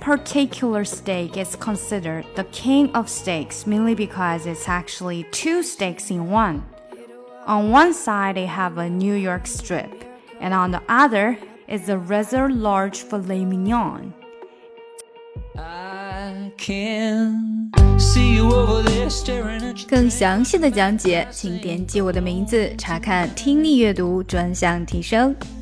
particular steak is considered the king of steaks mainly because it's actually two steaks in one. On one side, they have a New York strip, and on the other is a rather large filet mignon. I can see you over there staring at 更详细的讲解，请点击我的名字查看听力阅读专项提升。